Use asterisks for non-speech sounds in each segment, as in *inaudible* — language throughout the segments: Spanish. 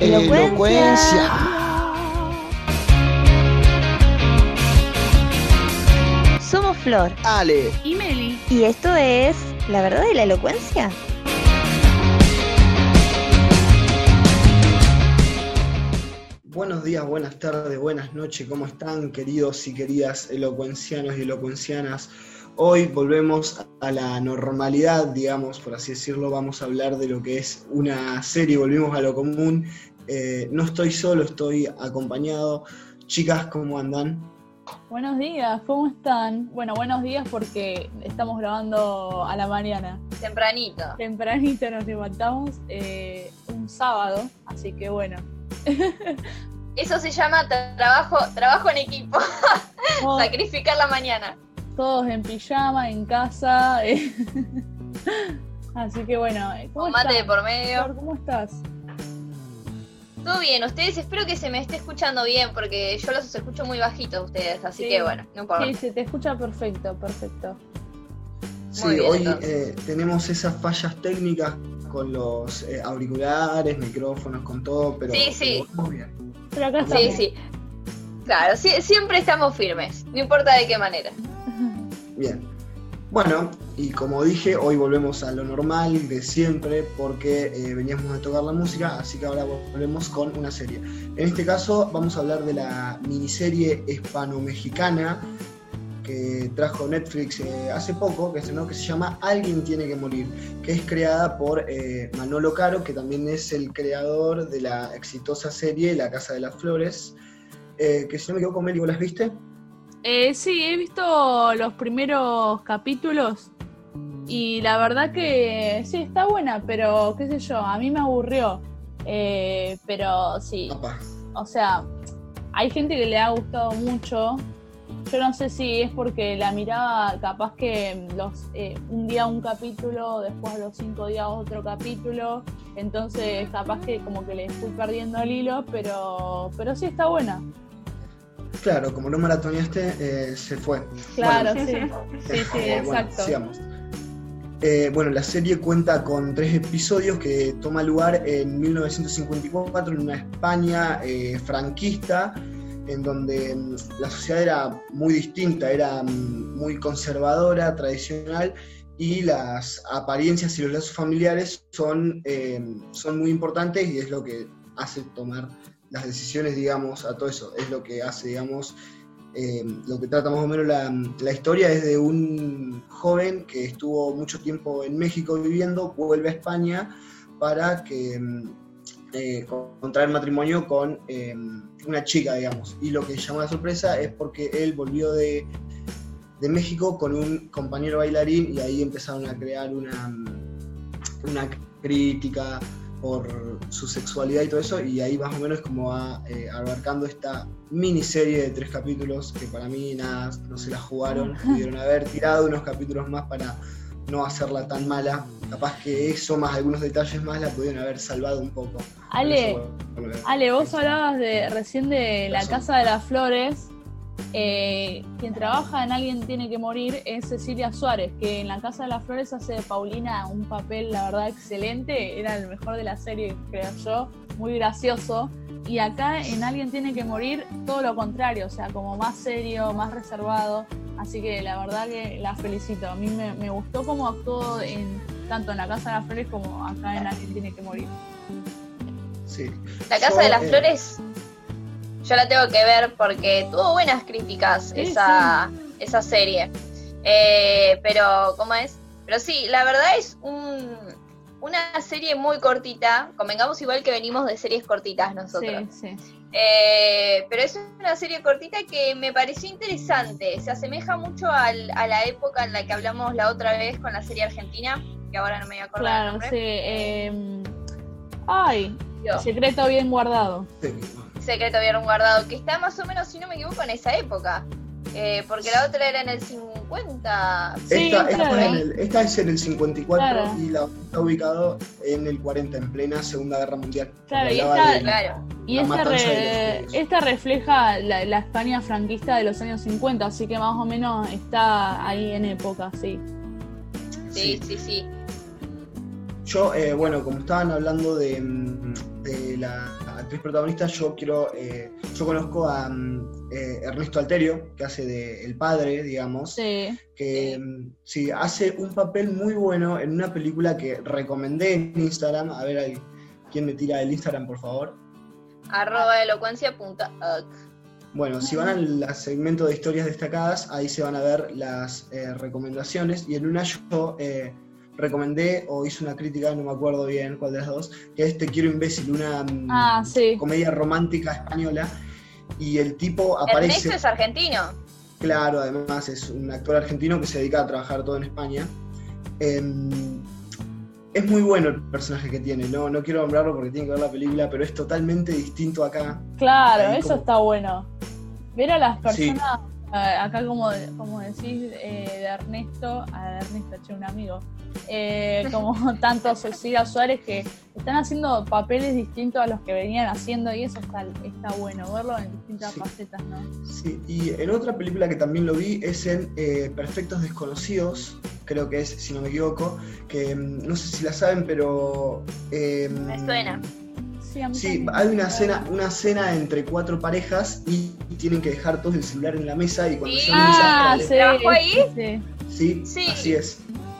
Elocuencia. Somos Flor Ale. Y Meli. y esto es La verdad de la elocuencia. Buenos días, buenas tardes, buenas noches, ¿cómo están queridos y queridas elocuencianos y elocuencianas? Hoy volvemos a la normalidad, digamos, por así decirlo, vamos a hablar de lo que es una serie, volvimos a lo común. Eh, no estoy solo, estoy acompañado. Chicas, ¿cómo andan? Buenos días, ¿cómo están? Bueno, buenos días porque estamos grabando a la mañana. Tempranito. Tempranito nos levantamos eh, un sábado, así que bueno. *laughs* Eso se llama trabajo, trabajo en equipo. *laughs* Todos, Sacrificar la mañana. todos en pijama, en casa. eh. *laughs* Así que bueno, ¿cómo Con mate de por medio. ¿Cómo estás? Todo bien, ustedes espero que se me esté escuchando bien porque yo los escucho muy bajitos ustedes, así Sí. que bueno, no importa. Sí, se te escucha perfecto, perfecto. Sí, bien, hoy eh, tenemos esas fallas técnicas con los eh, auriculares, micrófonos, con todo, pero Sí, sí. vamos bien. Pero acá estamos. Sí, sí. Claro, sí- siempre estamos firmes, no importa de qué manera. Bien. Bueno, y como dije, hoy volvemos a lo normal de siempre porque eh, veníamos a tocar la música, así que ahora volvemos con una serie. En este caso vamos a hablar de la miniserie hispano-mexicana que trajo Netflix eh, hace poco, que estrenó, que se llama Alguien tiene que morir, que es creada por eh, Manolo Caro, que también es el creador de la exitosa serie La Casa de las Flores, que si no me equivoco, Meli, ¿vos las viste? Eh, sí, he visto los primeros capítulos y la verdad que sí, está buena, pero qué sé yo, a mí me aburrió. Eh, pero sí, o sea, hay gente que le ha gustado mucho. Yo no sé si es porque la miraba capaz que los eh, un día un capítulo, después a los cinco días otro capítulo, entonces capaz que como que le fui perdiendo el hilo, pero, pero sí está buena. Claro, como no maratoneaste, eh, se fue. Claro, Bueno, sí, sí, sí, eh, bueno, exacto. Eh, bueno, la serie cuenta con tres episodios que toma lugar en 1954 en una España eh, franquista, en donde mm, la sociedad era muy distinta, era mm, muy conservadora, tradicional, y las apariencias y los lazos familiares son, eh, son muy importantes y es lo que hace tomar las decisiones, digamos, a todo eso. Es lo que hace, digamos, eh, lo que trata más o menos la, la historia es de un joven que estuvo mucho tiempo en México viviendo, vuelve a España para que eh, contraer matrimonio con eh, una chica, digamos. Y lo que llamó la sorpresa es porque él volvió de, de México con un compañero bailarín y ahí empezaron a crear una, una crítica por su sexualidad y todo eso, y ahí más o menos como va eh, abarcando esta miniserie de tres capítulos que para mí nada, no se la jugaron, *laughs* pudieron haber tirado unos capítulos más para no hacerla tan mala, capaz que eso más algunos detalles más la pudieron haber salvado un poco. Ale, eso, bueno, Ale, vos hablabas de recién de la. Casa de las Flores. Eh, quien trabaja en Alguien tiene que morir es Cecilia Suárez, que en la Casa de las Flores hace de Paulina un papel, la verdad, excelente. Era el mejor de la serie, creo yo. Muy gracioso. Y acá en Alguien tiene que morir, todo lo contrario, o sea, como más serio, más reservado. Así que la verdad que la felicito. A mí me, me gustó cómo actuó en, tanto en la Casa de las Flores como acá en Alguien tiene que morir. sí. La Casa de las eh, Flores, yo la tengo que ver porque tuvo buenas críticas Sí, esa, esa serie. Eh, pero, ¿cómo es? Pero sí, la verdad es un, una serie muy cortita. Convengamos igual que venimos de series cortitas nosotros. Sí, sí. Eh, pero es una serie cortita que me pareció interesante. Se asemeja mucho al- a la época en la que hablamos la otra vez con la serie argentina, que ahora no me voy a acordar el Claro, nombre. sí. eh, ay, Yo. secreto bien guardado. Secreto Bien Guardado, que está más o menos, si no me equivoco, en esa época. Eh, porque la otra era en el 50. Sí, esta, claro. en el- esta es en el 54 Claro. y la otra está ubicado en el 40, en plena Segunda Guerra Mundial. Claro, y esta- de- Claro. Y esta, re- refleja la, la España franquista de los años 50, así que más o menos está ahí en época, sí. Sí, sí, sí. Yo, eh, bueno, como estaban hablando de, mm, de la actriz protagonista, yo quiero, eh, yo conozco a mm, eh, Ernesto Alterio, que hace de el padre, digamos, Sí. que mm, sí, hace un papel muy bueno en una película que recomendé en Instagram. A ver, ahí, ¿quién me tira el Instagram, por favor? Arroba elocuencia.org. Bueno, si van al segmento de historias destacadas, ahí se van a ver las eh, recomendaciones. Y en una yo eh, recomendé o hice una crítica, no me acuerdo bien cuál de las dos, que es Te quiero imbécil, una mm, Ah, sí. comedia romántica española. Y el tipo aparece. Ernesto es argentino. Claro, además es un actor argentino que se dedica a trabajar todo en España. Em, es muy bueno el personaje que tiene, no, no quiero nombrarlo porque tiene que ver la película, pero es totalmente distinto acá. Claro, eso como- está bueno. Ver a las personas, acá como, como decís, eh, de Ernesto, a Ernesto, che, un amigo, eh, *laughs* como tanto Cecilia Suárez que están haciendo papeles distintos a los que venían haciendo y eso está, está bueno, verlo en distintas Sí. facetas, ¿no? Sí, y en otra película que también lo vi es en eh, Perfectos Desconocidos, creo que es, si no me equivoco, que mm, no sé si la saben, pero... em, Me suena. Sí, a mí Sí, hay una cena, una cena entre cuatro parejas y tienen que dejar todos el celular en la mesa y cuando Sí. se van a Ah, sí, ¿Trabajó ahí? sí, sí, Sí. así es,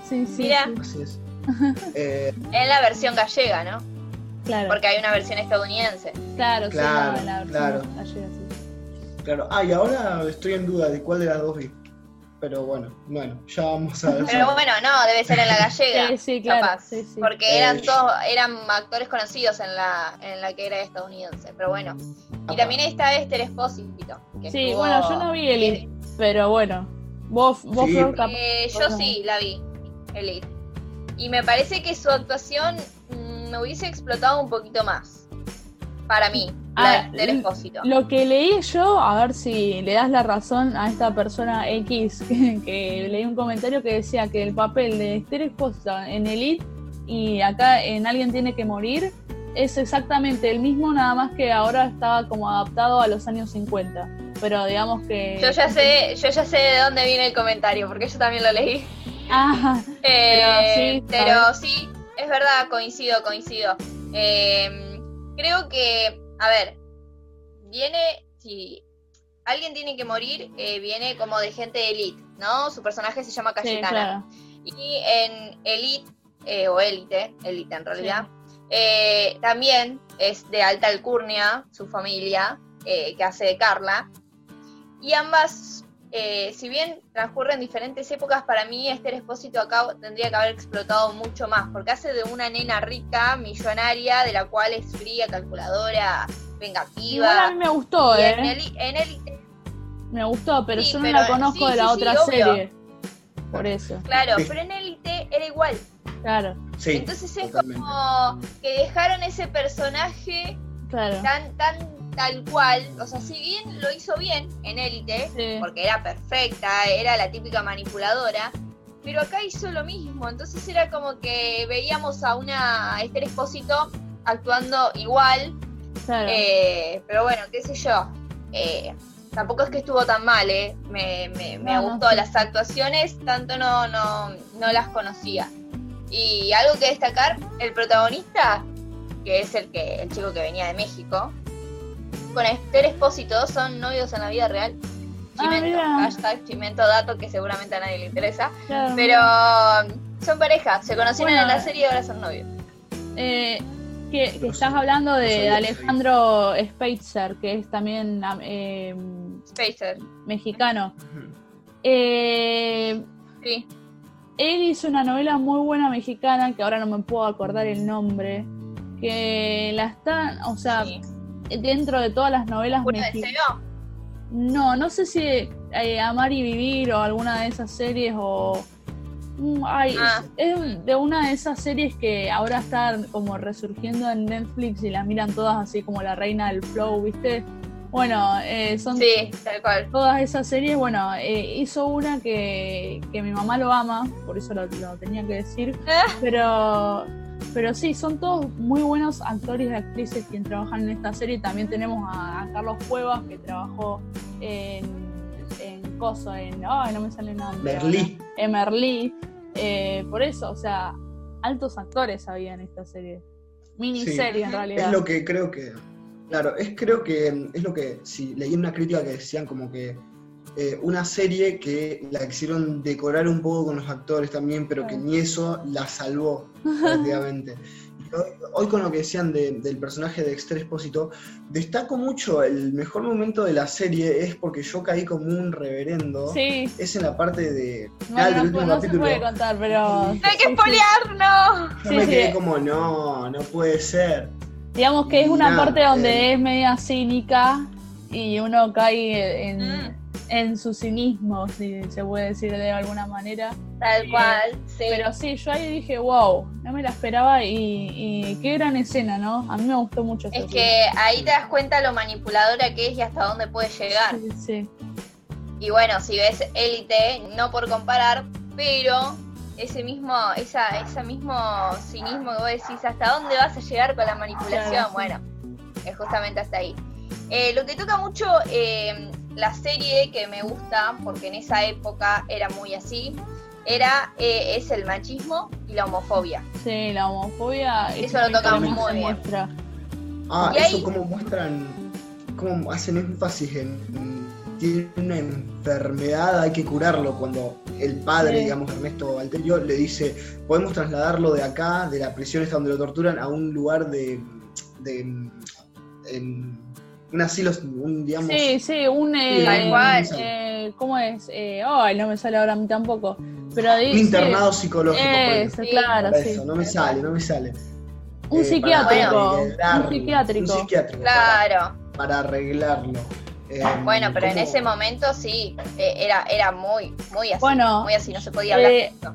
sí, sí, Mira. sí, así es. *laughs* Eh, En la versión gallega, ¿no? claro, Porque hay una versión estadounidense. claro, sí, Claro, la versión claro. gallega, sí. claro, ah, y ahora estoy en duda de cuál de las dos vi. Pero bueno, bueno, ya vamos a ver. Pero bueno, no, debe ser en la gallega. Sí, sí, claro, capaz. sí, sí. Porque Eh, eran yo- todos, eran actores conocidos en la, en la que era estadounidense. Pero bueno. Y también está Esther Espósito. que Sí, estuvo- bueno, yo no vi Elite, pero bueno, vos, vos Sí. Flor, capaz- Eh, yo sí, la vi, Elite. Y me parece que su actuación mm, me hubiese explotado un poquito más. Para mí, Ah, la de Esther l- Espósito. Lo que leí yo, a ver si le das la razón a esta persona X, *laughs* que, que leí un comentario que decía que el papel de Esther Espósito en Elite y acá en Alguien tiene que morir es exactamente el mismo, nada más que ahora estaba como adaptado a los años 50. Pero digamos que... Yo ya sé, yo ya sé de dónde viene el comentario, porque yo también lo leí. *laughs* Ah, Eh, sí, pero sí, es verdad, coincido, coincido. Eh, creo que, a ver, viene, si alguien tiene que morir, eh, viene como de gente de elite, ¿no? Su personaje se llama sí, Cayetana. claro. Y en Elite, eh, o Élite, Élite en realidad, eh, también es de alta alcurnia, su familia, que hace de Carla. Y ambas, eh, si bien transcurren diferentes épocas, para mí Esther Espósito acá tendría que haber explotado mucho más, porque hace de una nena rica, millonaria, de la cual es fría, calculadora, vengativa. Igual a mí me gustó, Y ¿eh? en, Eli- en Élite, Me gustó, pero Sí, yo no pero- la conozco sí, de la sí, otra obvio. serie. Por eso, claro, Sí. pero en Élite era igual. claro, Sí, Entonces es totalmente. como que dejaron ese personaje claro. tan, tan tal cual. O sea, si bien lo hizo bien en Élite, Sí. porque era perfecta, era la típica manipuladora, pero acá hizo lo mismo. Entonces era como que veíamos a una Esther Espósito actuando igual, claro. eh, pero bueno, qué sé yo. eh, tampoco es que estuvo tan mal, ¿eh? Me, me, me No, gustó las actuaciones, tanto no, no, no las conocía. Y algo que destacar, el protagonista, que es el que el chico que venía de México, con Esther Espósito son novios en la vida real. Ah, Chimento, mira. hashtag Chimento dato que seguramente a nadie le interesa. claro. Pero son pareja, se conocieron Bueno, en la serie y ahora son novios. Eh, que, estás hablando de Alejandro Speitzer, que es también am- eh, Spacer, mexicano. Eh, sí. él hizo una novela muy buena mexicana, que ahora no me puedo acordar el nombre, que la están, o sea, sí. Dentro de todas las novelas ¿Puro mexicanas. No, no sé si eh, Amar y Vivir o alguna de esas series o... Mm, Ay, Ah. es es de una de esas series que ahora están como resurgiendo en Netflix y las miran todas así como la reina del flow, ¿viste? Bueno, eh, son Sí, tal cual. todas esas series. Bueno, eh, hizo una que, que mi mamá lo ama, por eso lo, lo tenía que decir. Ah. Pero, pero sí, son todos muy buenos actores y actrices quien trabajan en esta serie. También tenemos a, a Carlos Cuevas que trabajó en, en Coso, en. Ay, no me sale nombre. Merlí. En Merlí. Eh, por eso, o sea, altos actores había en esta serie. Miniserie en realidad. Es lo que creo que. Claro, es creo que es lo que. Si leí una crítica que decían como que eh, una serie que la quisieron decorar un poco con los actores también, pero que ni eso la salvó *laughs* prácticamente. Hoy, hoy con lo que decían de- del personaje de Dexter Espósito, destaco mucho el mejor momento de la serie es porque yo caí como un reverendo. Sí. Es en la parte de No, final del no, último no se capítulo. puede contar, pero. Sí. Hay que espolear, no. Yo Sí, me sí. quedé como, no, no puede ser. Digamos que es una Nada, parte donde eh. es media cínica y uno cae en, Mm. En su cinismo, si se puede decir de alguna manera. Tal cual, sí. Pero sí, yo ahí dije, wow, no me la esperaba y, y qué gran escena, ¿no? A mí me gustó mucho Es que ahí te das cuenta lo manipuladora que es y hasta dónde puede llegar. Sí, sí. Y bueno, si ves Élite, no por comparar, pero ese mismo, esa, ese mismo cinismo que vos decís, ¿hasta dónde vas a llegar con la manipulación? Claro, sí. Bueno, es justamente hasta ahí. Eh, lo que toca mucho eh, la serie que me gusta, porque en esa época era muy así, era eh, es el machismo y la homofobia. Sí, la homofobia. es Eso lo toca que muy bien. muestra. Ah, Y eso ahí- como muestran, como hacen énfasis en, en- tiene una enfermedad, hay que curarlo. Cuando el padre, Sí. digamos, Ernesto Valterio, le dice, podemos trasladarlo de acá, de la prisión esta donde lo torturan, a un lugar de, de en un asilo, un, digamos, Sí, sí, un. Eh, tal cual. eh, ¿Cómo es? Eh, ay, no me sale ahora a mí tampoco. Pero un dice. internado psicológico. por Sí, claro, Por sí. eso, no me sale, no me sale. Un Eh, psiquiátrico. un psiquiátrico. Un psiquiátrico. Claro. Para, arreglarlo. Eh, Bueno, pero en ese momento sí, eh, era, era muy, muy así. Bueno, muy así, no se podía hablar eh, de esto.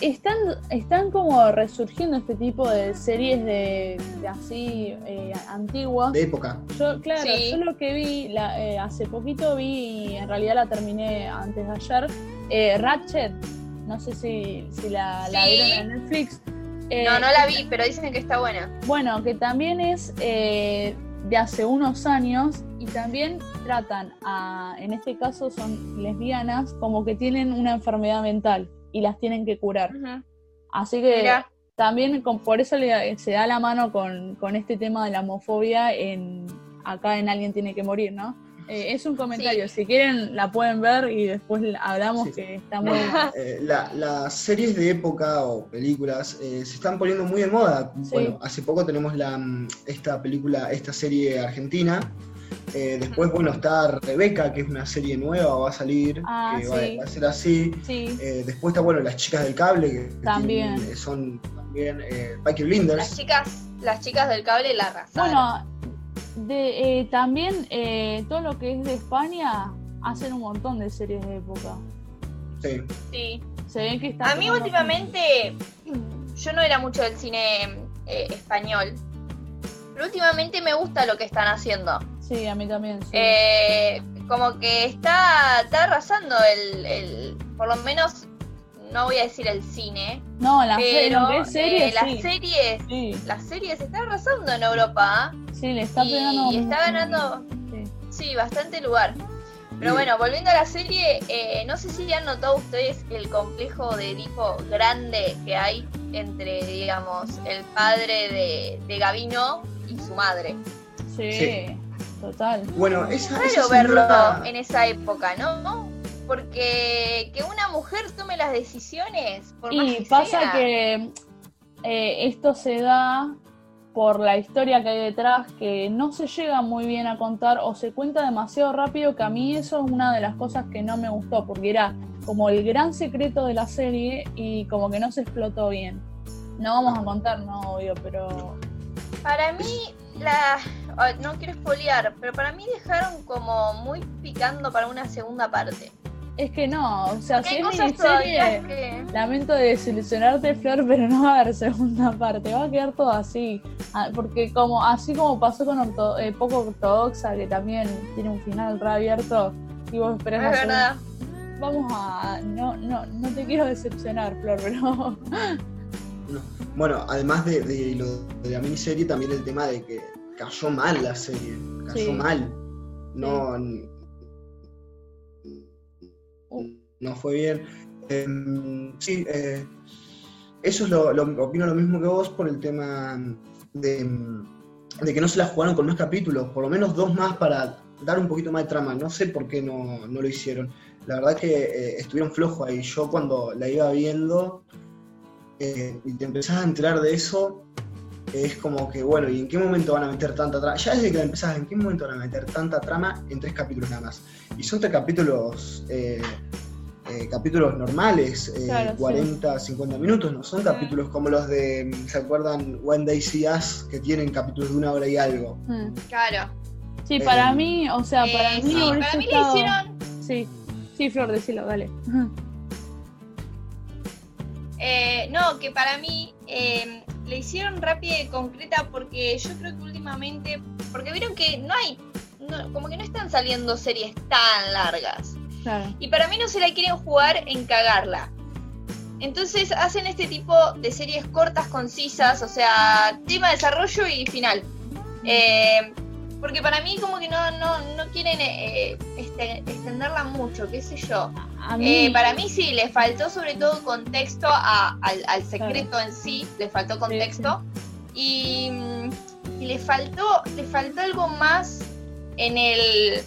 Están, están como resurgiendo este tipo de series de, de así eh, antiguas. De época. Yo, claro, Sí. yo lo que vi, la- eh, hace poquito vi, y en realidad la terminé antes de ayer, eh, Ratchet, no sé si, si la, la vieron en Netflix. Eh, No, no la vi, pero dicen que está buena. Bueno, que también es eh, de hace unos años y también tratan a, en este caso son lesbianas, como que tienen una enfermedad mental y las tienen que curar. Así que Mira, también con- por eso le- se da la mano con, con este tema de la homofobia en acá en Alguien tiene que morir, ¿no? Eh, es un comentario, si quieren la pueden ver y después la- hablamos Sí. que está muy *laughs* Eh, la- las series de época o películas eh, se están poniendo muy de moda. Sí. Bueno, hace poco tenemos la, mm, esta película, esta serie argentina. Eh, después, bueno, está Rebeca, que es una serie nueva, va a salir, Ah, que va, sí. va a ser así. Sí, Eh, después está, bueno, Las Chicas del Cable, que También. tienen- son también eh, Peaky las Blinders. chicas, las chicas del cable la arrasaron. Bueno, de, eh, también eh, todo lo que es de España hacen un montón de series de época. Sí. sí. Se ven que están A mí últimamente, yo no era mucho del cine eh, español, pero últimamente me gusta lo que están haciendo. Sí, a mí también. Sí. Eh, como que está, está arrasando el, el, por lo menos, no voy a decir el cine, no, la serie, pero lo que es serie, eh, las sí. series, sí. las series están arrasando en Europa Sí, le está pegando. y está ganando, Sí. sí, bastante lugar. Pero bueno, volviendo a la serie, eh, no sé si han notado ustedes el complejo de Edipo grande que hay entre, digamos, el padre de, de Gavino y su madre. Sí, Sí. Total. Bueno, esa, Raro esa verlo señora- en esa época, ¿no? Porque que una mujer tome las decisiones, por más Y que pasa sea, que eh, esto se da por la historia que hay detrás, que no se llega muy bien a contar o se cuenta demasiado rápido, que a mí eso es una de las cosas que no me gustó, porque era como el gran secreto de la serie y como que no se explotó bien. No vamos a contar, no, obvio, pero Para mí, la no quiero espolear, pero para mí dejaron como muy picando para una segunda parte. es que no, o sea, si es miniserie, que... Lamento desilusionarte, Flor, pero no va a haber segunda parte, va a quedar todo así. Ah, Porque como así como pasó con orto- eh, Poco Ortodoxa, que también tiene un final reabierto, y vos esperás Es verdad. Vamos a... No, no, no te quiero decepcionar, Flor, pero... *laughs* No. Bueno, además de, de lo de la miniserie, también el tema de que cayó mal la serie. Cayó Sí. mal. No, no fue bien. Em, sí, eh, eso es lo, lo- opino lo mismo que vos por el tema de, de que no se la jugaron con más capítulos, por lo menos dos más para dar un poquito más de trama. No sé por qué no, no lo hicieron. La verdad que eh, estuvieron flojos ahí. Yo cuando la iba viendo eh, y te empezás a enterar de eso, es como que, bueno, ¿y en qué momento van a meter tanta trama? Ya desde que la empezás, ¿en qué momento van a meter tanta trama en tres capítulos nada más? Y son tres capítulos, eh, eh, capítulos normales, eh, Claro, sí. 40, 50 minutos, no son capítulos como los de, ¿se acuerdan? When They See Us, que tienen capítulos de una hora y algo. Mm. Claro. Sí, para Eh, mí, o sea, para Eh, mí sí, para mí le hicieron. Sí, sí, Flor, decilo, dale. *laughs* eh, no, que para mí eh, le hicieron rápida y concreta porque yo creo que últimamente. Porque vieron que no hay. no- como que no están saliendo series tan largas. Claro. Y para mí no se la quieren jugar en cagarla. Entonces hacen este tipo de series cortas, concisas, o sea, tema, desarrollo y final. Eh, porque para mí como que no, no, no quieren eh, este- extenderla mucho, qué sé yo. A mí, Eh, para mí sí, le faltó sobre todo contexto a- al, al secreto en sí, le faltó contexto. Y, mm, y le faltó, le faltó algo más en el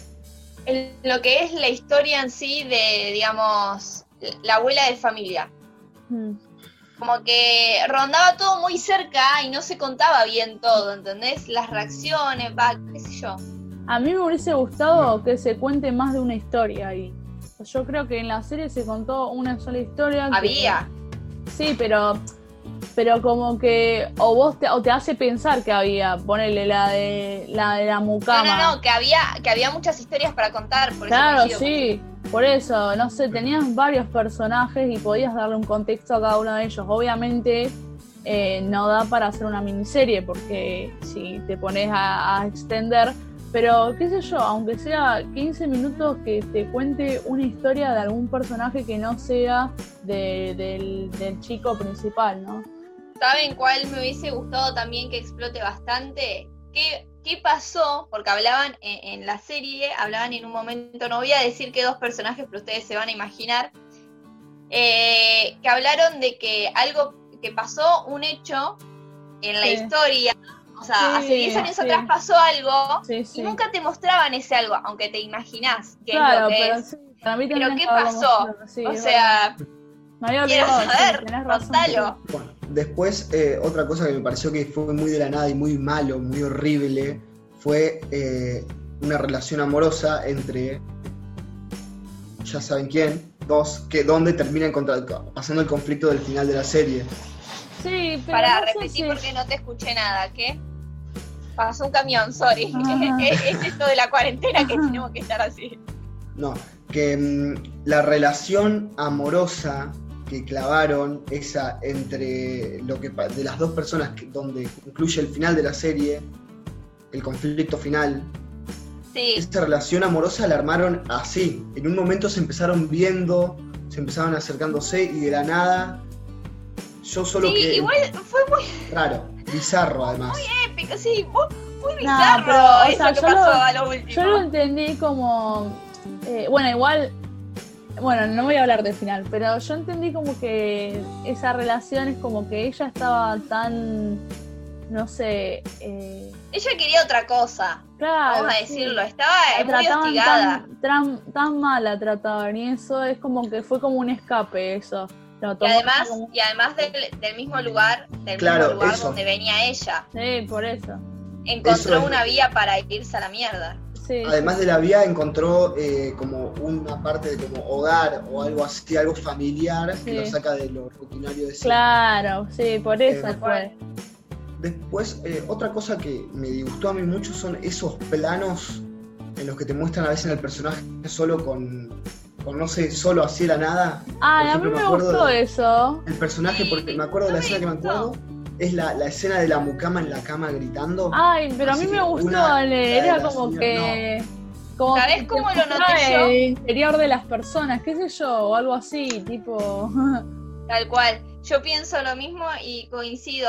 en lo que es la historia en sí de, digamos, la abuela de familia. Mm. Como que rondaba todo muy cerca y no se contaba bien todo, ¿entendés? Las reacciones, va, qué sé yo. A mí me hubiese gustado que se cuente más de una historia ahí. Yo creo que en la serie se contó una sola historia. que- Había. Sí, pero pero como que o vos te, o te hace pensar que había, ponele la de la de la No, mucama. no, no, que había, que había muchas historias para contar. Por Claro, sí, por eso, no sé, tenías varios personajes y podías darle un contexto a cada uno de ellos. Obviamente eh, no da para hacer una miniserie porque si te pones a, extender, pero qué sé yo, aunque sea 15 minutos que te cuente una historia de algún personaje que no sea de- del, del chico principal, ¿no? ¿Saben cuál me hubiese gustado también que explote bastante? ¿Qué, qué pasó? Porque hablaban en, en la serie, hablaban en un momento, no voy a decir que dos personajes, pero ustedes se van a imaginar, eh, que hablaron de que algo, que pasó un hecho en la Sí. historia, o sea, Sí, hace 10 años sí. atrás pasó algo y nunca te mostraban ese algo, aunque te imaginás qué es lo que pero es. sí, para mí Pero ¿qué que pasó? o sea. Me había quiero olvidado, saber, tenés razón. Bueno, después eh, otra cosa que me pareció que fue muy de la nada y muy malo, muy horrible, fue eh, una relación amorosa entre, ya saben quién, dos, que donde terminan contra- pasando el conflicto del final de la serie. Sí, pero Para no repetir si- porque no te escuché nada, ¿qué? Pasó un camión, sorry. *laughs* Ah. es, *laughs* es esto de la cuarentena que tenemos que estar así. No, que mm, la relación amorosa que clavaron, esa entre lo que de las dos personas que- donde concluye el final de la serie, el conflicto final, Sí, esa relación amorosa la armaron así. En un momento se empezaron viendo, se empezaban acercándose y de la nada, yo solo sí, que igual fue muy raro, bizarro además. épico, sí, muy, muy No, bizarro pero, o eso sea, que yo pasó lo- a lo último. Yo lo entendí como. eh, bueno, igual. Bueno, no voy a hablar del final, pero yo entendí como que esa relación es como que ella estaba tan. No sé. Eh, Ella quería otra cosa, claro. vamos a sí. decirlo, estaba La muy trataban hostigada. tan, tan, tan mal la trataban y eso es como que fue como un escape eso. Y además, como- y además del, del mismo lugar, del Claro, mismo lugar eso. donde venía ella, Sí, por eso. encontró Eso es- una vía para irse a la mierda. Sí, Además de la vía encontró eh, como una parte de como hogar o algo así, algo familiar que Sí. lo saca de lo rutinario de siempre. Claro, sí, por eso Eh, fue. Después, eh, otra cosa que me disgustó a mí mucho son esos planos en los que te muestran a veces al personaje solo con, con no sé, solo así de la nada. Ay, a mí me me gustó de- eso. El personaje, Sí, porque me acuerdo de la escena que me acuerdo, es la, la escena de la mucama en la cama gritando. Ay, pero a mí me gustó, Ale, era como que... Como ¿Sabés cómo lo noté yo? El interior de las personas, qué sé yo, o algo así, tipo... *laughs* Tal cual. Yo pienso lo mismo y coincido.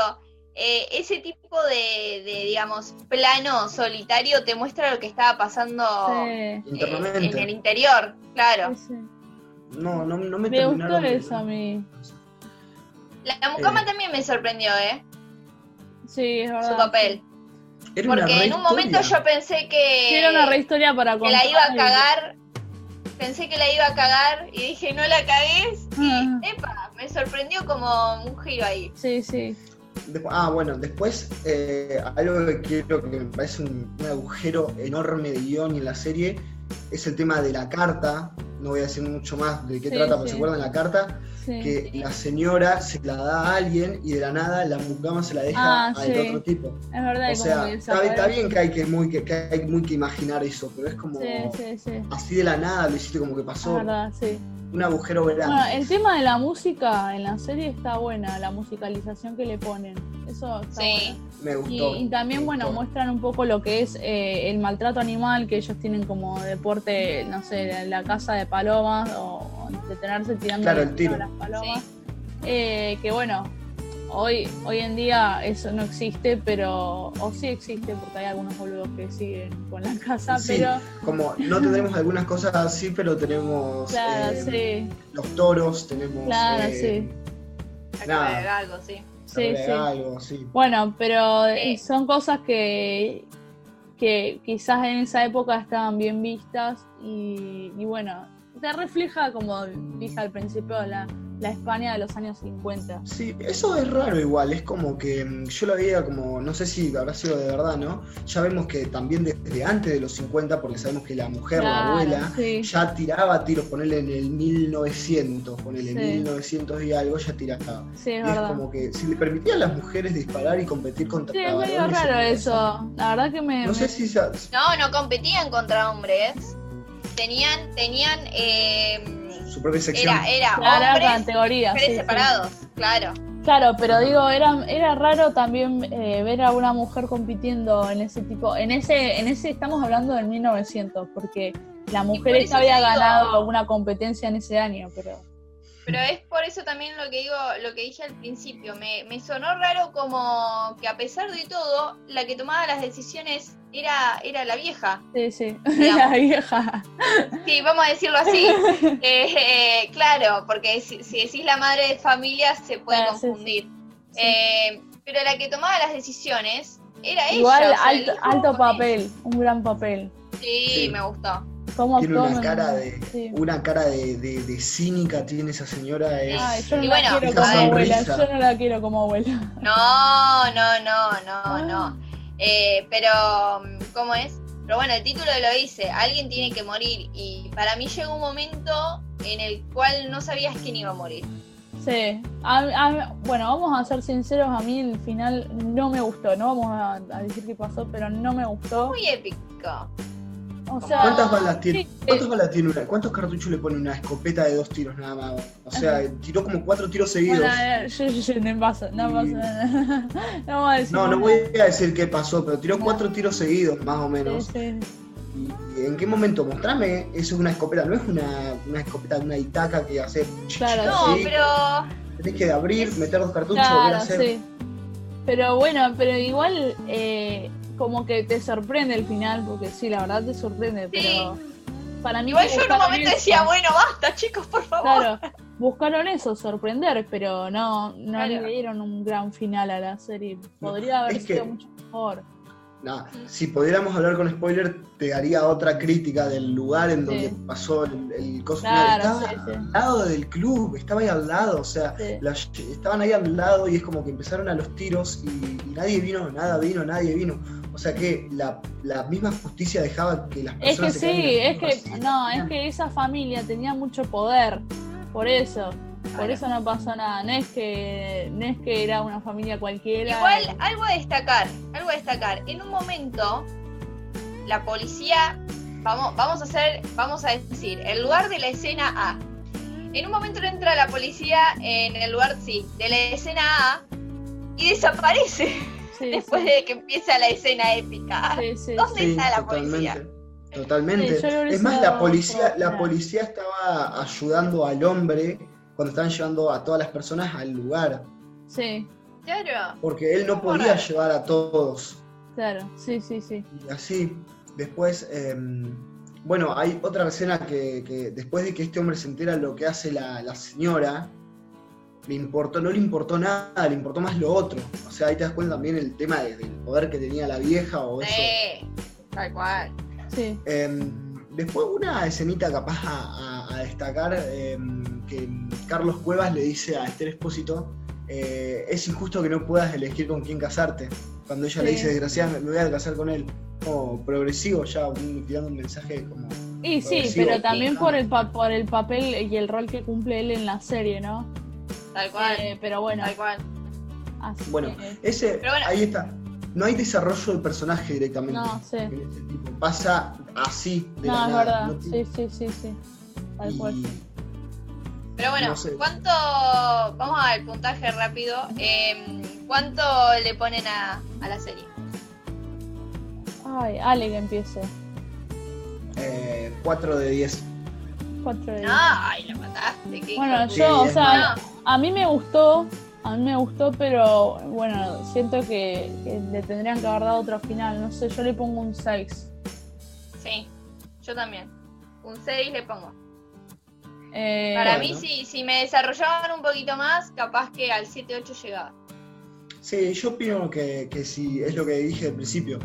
Eh, ese tipo de, de, digamos, plano solitario te muestra lo que estaba pasando Sí, eh, Internamente. en el interior, claro. sí, sí. No, no, no me Me gustó eso a mí. La mucama Eh. también me sorprendió, ¿eh? Sí, es verdad. su papel. Era Porque en un momento yo pensé Sí, que, Era una re historia para que contar. la iba a cagar. Pensé que la iba a cagar y dije, no la cagues. Y, Ah. epa, me sorprendió como un giro ahí. Sí, sí. Ah, bueno, después eh, algo que quiero que me parece un, un agujero enorme de guion en la serie es el tema de la carta. No voy a decir mucho más de qué Sí, trata, pero sí. se acuerdan la carta. sí. Que la señora se la da a alguien y de la nada la mucama se la deja Ah, al otro tipo. Es verdad, O sea, está, bien- está desaparece. bien que hay que, muy, que, que hay muy que imaginar eso, pero es como Sí, sí, sí. así de la nada lo hiciste como que Es pasó. verdad, sí. Un agujero grande. Bueno, el tema de la música en la serie está buena, la musicalización que le ponen. Eso está Sí. bueno. me Y, gustó. y también, me bueno, gustó. muestran un poco lo que es eh, el maltrato animal que ellos tienen como deporte, no sé, la caza de palomas o detenerse tirando Claro, el tiro. a las palomas. Eh, que bueno, hoy, hoy en día eso no existe, pero, o sí existe porque hay algunos boludos que siguen con la casa, Sí, pero Como no tendremos algunas cosas así, pero tenemos claro, eh, sí, los toros, tenemos claro, eh, sí, algo, sí. Sí, sí. algo así. Bueno, pero Sí. son cosas que, que quizás en esa época estaban bien vistas y, y bueno, te refleja, como dije al principio, la, la España de los años 50. Sí, eso es raro igual, es como que mm, yo lo veía como, no sé si habrá sido de verdad, ¿no? Ya vemos que también desde antes de los 50, porque sabemos que la mujer, la abuela, sí. ya tiraba tiros, ponele en el 1900, ponele en Sí. 1900 y algo, ya tiraba. Sí, Y es es verdad. como que si le permitían a las mujeres disparar y competir contra Sí, es medio raro eso. La verdad que me... No sé si ya- No, no competían contra hombres. Tenían, tenían, eh, su propia sección. era, era Claro, hombres, categoría. mujeres sí, sí. separados, claro. Claro, pero digo, era, era raro también eh, ver a una mujer compitiendo en ese tipo, en ese, en ese estamos hablando del 1900, porque la mujer por esta había ganado alguna competencia en ese año, pero Pero es por eso también lo que digo, lo que dije al principio. Me, me sonó raro como que a pesar de todo, la que tomaba las decisiones era, era la vieja. sí, sí, *laughs* Digamos. la vieja. Sí, vamos a decirlo así. *laughs* Eh, eh, claro, porque si, si decís la madre de familia se puede Ah, sí, sí. confundir. Sí. Eh, pero la que tomaba las decisiones era Igual ella. o sea, alto, alto papel, un gran papel. Sí, Sí. me gustó. ¿Cómo Tiene una cara de, sí. una cara de, de- de cínica tiene esa señora. Es, Ay, yo no Y la bueno, quiero esa como abuela, sonrisa. yo no la quiero como abuela. No, no, no, no, Ah. no. Eh, pero, ¿cómo es? Pero bueno, el título lo dice, alguien tiene que morir. Y para mí llegó un momento en el cual no sabías quién iba a morir. Sí, A- a- bueno, vamos a ser sinceros, a mí el final no me gustó, no vamos a, a decir qué pasó, pero no me gustó. Muy épico. O sea, ¿Cuántas balas tiene? sí, ¿Cuántas balas tiene una? ¿Cuántos cartuchos le pone una escopeta de dos tiros nada más? O sea, tiró como cuatro tiros seguidos. Bueno, eh, yo, yo, yo, no pasa, no pasa. *laughs* No vamos a decir No, voy a decir qué pasó, pero tiró cuatro tiros seguidos, más o menos. Sí, sí. ¿Y en qué momento? Mostrame, eso es una escopeta, no es una, una escopeta de una itaca que hace. Claro, No, pero Tenés que abrir, meter dos cartuchos, volver a Claro, hacer. sí. Pero bueno, pero igual eh, como que te sorprende el final, porque sí, la verdad te sorprende, pero para mí igual yo en un momento eso. decía, bueno, basta, chicos, por favor. Claro, buscaron eso, sorprender, pero no, no Claro. le dieron un gran final a la serie. Podría haber que- sido mucho mejor. Nah, si pudiéramos hablar con spoiler, te daría otra crítica del lugar en donde Sí. pasó el, el coso Claro, sí, Estaba sí. al lado del club, estaba ahí al lado, o sea, Sí. la- estaban ahí al lado y es como que empezaron a los tiros y, y nadie vino, nada vino, nadie vino. O sea que la, la misma justicia dejaba que las Es personas que se quedaran sí, es que no, es que esa familia tenía mucho poder, por eso, por eso no pasó nada. No es que, no es que era una familia cualquiera. Igual, algo a destacar, algo a destacar. En un momento, la policía, vamos, vamos a hacer, vamos a decir, el lugar de la escena A. En un momento entra la policía en el lugar, sí, de la escena A y desaparece Sí, *laughs* después sí, de que empieza la escena épica. sí, sí, ¿Dónde Sí, está la totalmente. policía? Totalmente. Hubiese es más, la policía, la policía estaba ayudando al hombre cuando estaban llevando a todas las personas al lugar. sí, Claro. Porque él no podía raro. llevar a todos. claro, sí, sí, sí. Y así, después, eh, bueno, hay otra escena que, que después de que este hombre se entera lo que hace la, la señora, le importó, no le importó nada, le importó más lo otro. O sea, ahí te das cuenta también el tema de- del poder que tenía la vieja o eso. Sí, tal cual. Sí. Em, después una escenita capaz a, a- a destacar em, que Carlos Cuevas le dice a Esther Espósito, eh, es injusto que no puedas elegir con quién casarte. Cuando ella le dice, desgraciadamente, me voy a casar con él. Como progresivo ya, un- tirando un mensaje como... Y sí, pero también por el, pa- por el papel y el rol que cumple él en la serie, ¿no? Tal cual. Eh, pero bueno, Tal cual. así Bueno, que- ese, Pero bueno. ahí está. No hay desarrollo del personaje directamente. No, sí. En ese tipo. Pasa así, de No, la es nada. verdad. No tiene- Sí, sí, sí, sí. Tal cual. y- Pero bueno, No sé. ¿cuánto? Vamos al puntaje rápido. Em, ¿Cuánto le ponen a, a la serie? Ay, Ale que empiece. eh, 4 de 10. 4 de No, ay, la mataste. qué Bueno, Sí, yo, o sea. No, a mí me gustó, a mí me gustó, pero bueno, siento que, que le tendrían que haber dado otro final. No sé, yo le pongo un 6. sí, yo también. Un 6 le pongo. Eh, Para Bueno. mí, si, si me desarrollaban un poquito más, capaz que al 7-8 llegaba. Sí, yo opino que, que si es lo que dije al principio,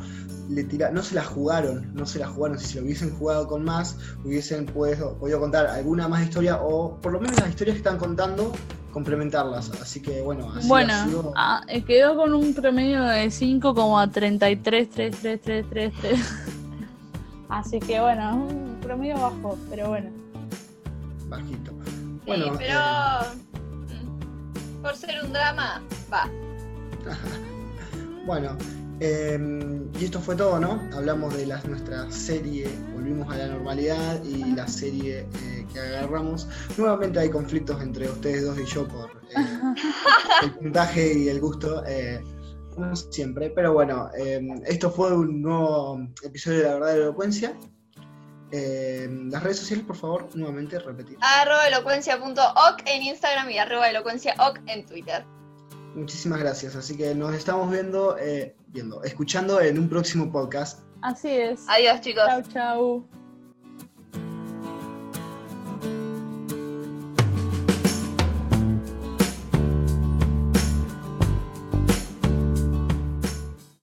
le tira, no se la jugaron, no se la jugaron. Si se lo hubiesen jugado con más, hubiesen podido, podido contar alguna más historia o por lo menos las historias que están contando, complementarlas. Así que bueno, así ha bueno, sido. ah, eh, quedó con un promedio de 5 como a 33, 3, 3, 3, 3, 3. Así que bueno, es un promedio bajo, pero bueno. bajito. Sí, Bueno, pero eh, mm, por ser un drama, va. *laughs* Bueno, eh, y esto fue todo, ¿no? Hablamos de nuestra serie, volvimos a la normalidad y la serie eh, que agarramos. Nuevamente hay conflictos entre ustedes dos y yo por eh, el puntaje y el gusto, eh, como siempre. Pero bueno, eh, esto fue un nuevo episodio de La Verdad de la Elocuencia. Eh, las redes sociales, por favor, nuevamente repetir. Arroba elocuencia.oc en Instagram y arroba elocuenciaoc en Twitter. Muchísimas gracias. Así que nos estamos viendo, eh, viendo, escuchando en un próximo podcast. Así es. Adiós, chicos. Chau, chau.